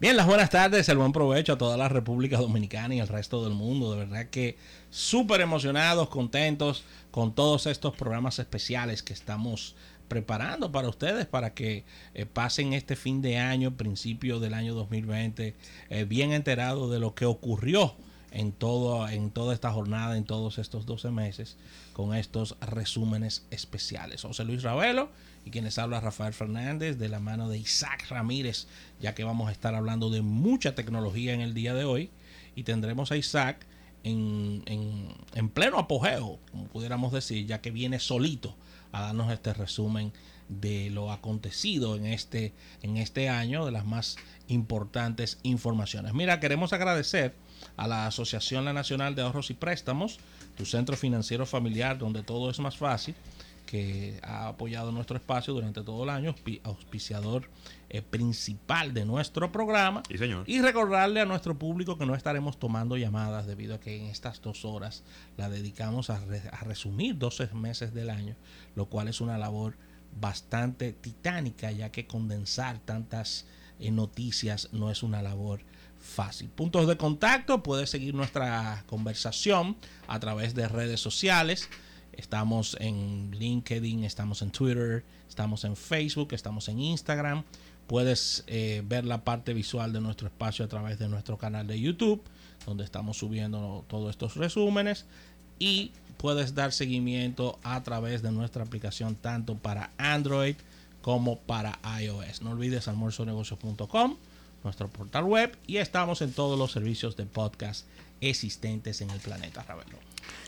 Bien, las buenas tardes, el buen provecho a toda la República Dominicana y el resto del mundo. De verdad que súper emocionados, contentos con todos estos programas especiales que estamos preparando para ustedes para que eh, pasen este fin de año, principio del año 2020, eh, bien enterados de lo que ocurrió en, todo, en toda esta jornada, en todos estos 12 meses, con estos resúmenes especiales. José Luis Ravelo y quienes habla Rafael Fernández de la mano de Isaac Ramírez, ya que vamos a estar hablando de mucha tecnología en el día de hoy y tendremos a Isaac en, en, en pleno apogeo, como pudiéramos decir, ya que viene solito a darnos este resumen de lo acontecido en este, en este año, de las más importantes informaciones. Mira, queremos agradecer a la Asociación Nacional de Ahorros y Préstamos, tu centro financiero familiar donde todo es más fácil, que ha apoyado nuestro espacio durante todo el año, auspiciador eh, principal de nuestro programa. Sí, señor. Y recordarle a nuestro público que no estaremos tomando llamadas debido a que en estas dos horas la dedicamos a, re- a resumir 12 meses del año, lo cual es una labor bastante titánica, ya que condensar tantas eh, noticias no es una labor fácil. Puntos de contacto, puedes seguir nuestra conversación a través de redes sociales. Estamos en LinkedIn, estamos en Twitter, estamos en Facebook, estamos en Instagram. Puedes eh, ver la parte visual de nuestro espacio a través de nuestro canal de YouTube, donde estamos subiendo todos estos resúmenes. Y puedes dar seguimiento a través de nuestra aplicación tanto para Android como para iOS. No olvides almuerzonegocios.com, nuestro portal web, y estamos en todos los servicios de podcast existentes en el planeta, Ravelo.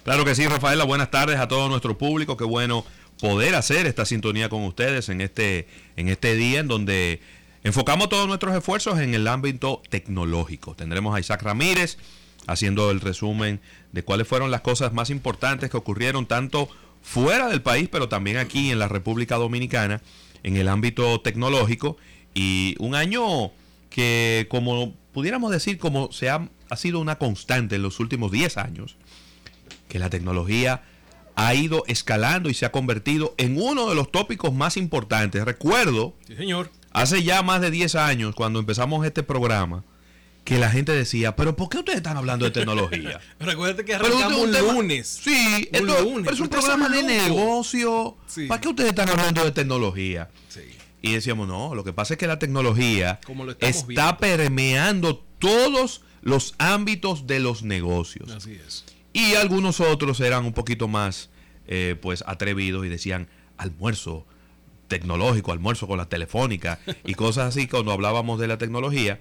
Claro que sí, Rafaela. Buenas tardes a todo nuestro público. Qué bueno poder hacer esta sintonía con ustedes en este, en este día en donde enfocamos todos nuestros esfuerzos en el ámbito tecnológico. Tendremos a Isaac Ramírez haciendo el resumen de cuáles fueron las cosas más importantes que ocurrieron tanto fuera del país, pero también aquí en la República Dominicana en el ámbito tecnológico. Y un año que, como pudiéramos decir, como se ha, ha sido una constante en los últimos 10 años, que la tecnología ha ido escalando y se ha convertido en uno de los tópicos más importantes. Recuerdo, Sí, señor. hace ya más de 10 años, cuando empezamos este programa, que la gente decía, pero ¿por qué ustedes están hablando de tecnología? Recuerda que arrancamos un lunes. Sí, Un esto- lunes. pero es un programa de negocio. Sí. ¿Para qué ustedes están hablando de tecnología? Sí. Y decíamos, no, lo que pasa es que la tecnología Como está viendo. permeando todos los ámbitos de los negocios. Así es. Y algunos otros eran un poquito más eh, pues atrevidos y decían almuerzo tecnológico, almuerzo con la telefónica y cosas así cuando hablábamos de la tecnología.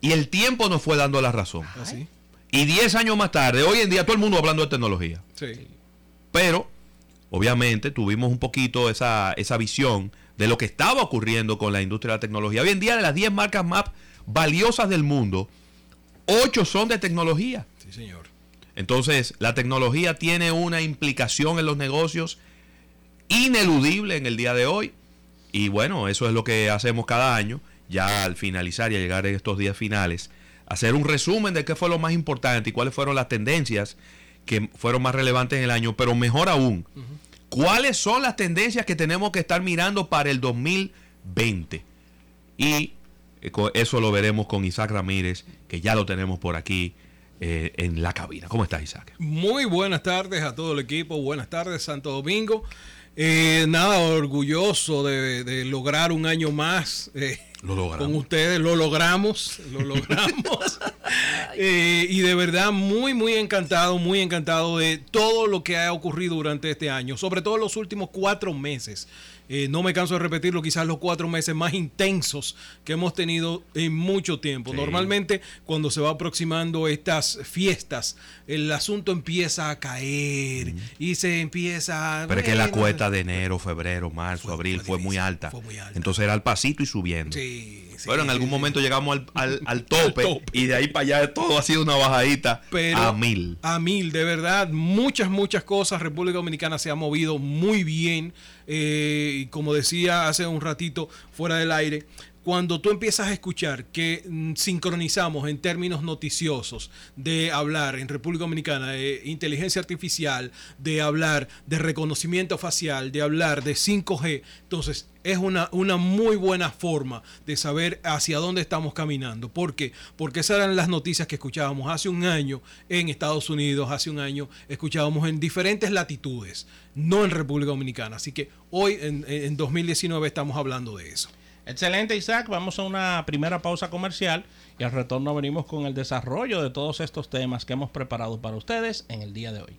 Y el tiempo nos fue dando la razón. Así. Y 10 años más tarde, hoy en día todo el mundo hablando de tecnología. Sí. Pero, obviamente, tuvimos un poquito esa, esa visión de lo que estaba ocurriendo con la industria de la tecnología. Hoy en día, de las 10 marcas más valiosas del mundo, 8 son de tecnología. Sí, señor. Entonces, la tecnología tiene una implicación en los negocios ineludible en el día de hoy. Y bueno, eso es lo que hacemos cada año, ya al finalizar y a llegar a estos días finales, hacer un resumen de qué fue lo más importante y cuáles fueron las tendencias que fueron más relevantes en el año, pero mejor aún, cuáles son las tendencias que tenemos que estar mirando para el 2020. Y eh, eso lo veremos con Isaac Ramírez, que ya lo tenemos por aquí eh, en la cabina. ¿Cómo estás, Isaac? Muy buenas tardes a todo el equipo. Buenas tardes, Santo Domingo. Eh, nada, orgulloso de, lograr un año más. Lo logramos. Con ustedes lo logramos, lo logramos. Eh, y de verdad muy, muy encantado, muy encantado de todo lo que ha ocurrido durante este año, sobre todo los últimos cuatro meses. Eh, no me canso de repetirlo, quizás los cuatro meses más intensos que hemos tenido en mucho tiempo. Sí. Normalmente cuando se va aproximando estas fiestas, el asunto empieza a caer y se empieza... Pero es que la cuesta de enero, febrero, marzo, Fue- abril fue muy difícil, alta. fue muy alta. Entonces era al pasito y subiendo. Sí, sí, Pero en algún momento llegamos al, al- al tope, tope. y de ahí para allá todo ha sido una bajadita pero a mil. A mil, de verdad. Muchas, muchas cosas. República Dominicana se ha movido muy bien. eh, como decía hace un ratito fuera del aire, cuando tú empiezas a escuchar que mm, sincronizamos en términos noticiosos de hablar en República Dominicana de inteligencia artificial, de hablar de reconocimiento facial, de hablar de 5G, entonces es una, una muy buena forma de saber hacia dónde estamos caminando. ¿Por qué? Porque esas eran las noticias que escuchábamos hace un año en Estados Unidos, hace un año escuchábamos en diferentes latitudes, no en República Dominicana. Así que hoy en, en 2019 estamos hablando de eso. Excelente, Isaac. Vamos a una primera pausa comercial y al retorno venimos con el desarrollo de todos estos temas que hemos preparado para ustedes en el día de hoy.